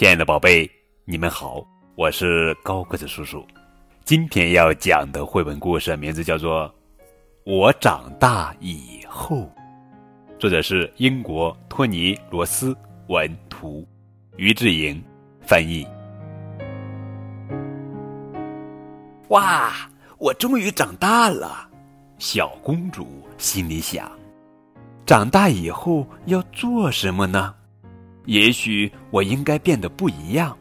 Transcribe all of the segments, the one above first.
亲爱的宝贝，你们好，我是高个子叔叔。今天要讲的绘本故事名字叫做《我长大以后》，作者是英国托尼·罗斯文图，于志莹翻译。哇，我终于长大了！小公主心里想：长大以后要做什么呢？也许我应该变得不一样，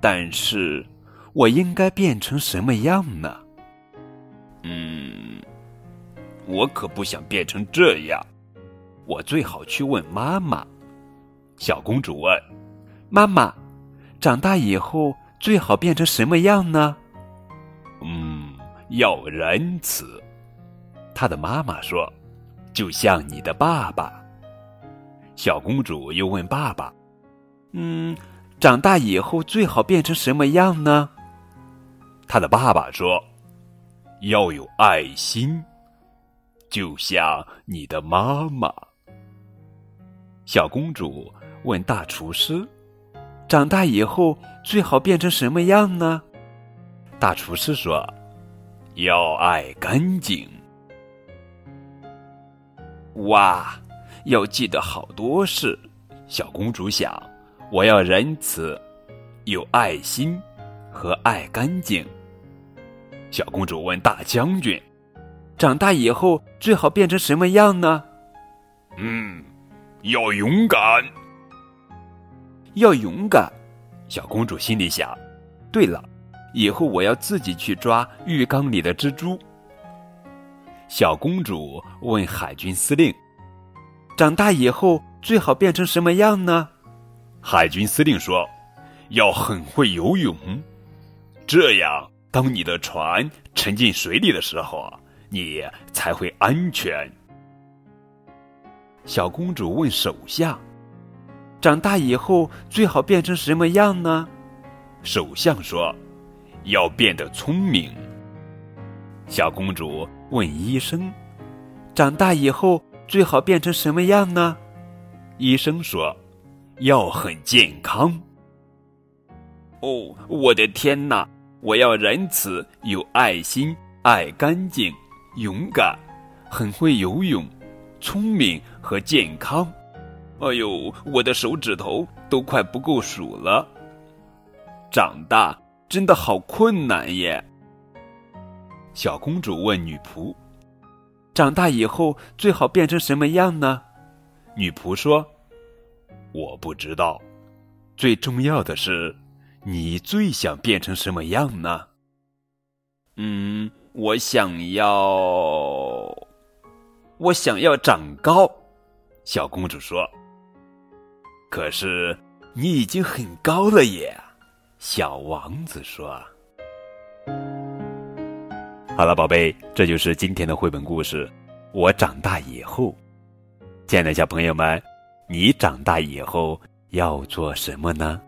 但是我应该变成什么样呢？嗯，我可不想变成这样。我最好去问妈妈。小公主问：“妈妈，长大以后最好变成什么样呢？”嗯，要仁慈。她的妈妈说：“就像你的爸爸。”小公主又问爸爸：“嗯，长大以后最好变成什么样呢？”她的爸爸说：“要有爱心，就像你的妈妈。”小公主问大厨师：“长大以后最好变成什么样呢？”大厨师说：“要爱干净。”哇！要记得好多事，小公主想，我要仁慈，有爱心和爱干净。小公主问大将军：“长大以后最好变成什么样呢？”嗯，要勇敢，要勇敢。小公主心里想：“对了，以后我要自己去抓浴缸里的蜘蛛。”小公主问海军司令。长大以后最好变成什么样呢？海军司令说：“要很会游泳，这样当你的船沉进水里的时候，你才会安全。”小公主问首相：“长大以后最好变成什么样呢？”首相说：“要变得聪明。”小公主问医生：“长大以后？”最好变成什么样呢？医生说：“要很健康。”哦，我的天哪！我要仁慈、有爱心、爱干净、勇敢、很会游泳、聪明和健康。哎呦，我的手指头都快不够数了。长大真的好困难耶！小公主问女仆。长大以后最好变成什么样呢？女仆说：“我不知道。最重要的是，你最想变成什么样呢？”嗯，我想要，我想要长高。小公主说：“可是你已经很高了耶。”小王子说。好了，宝贝，这就是今天的绘本故事。我长大以后，亲爱的小朋友们，你长大以后要做什么呢？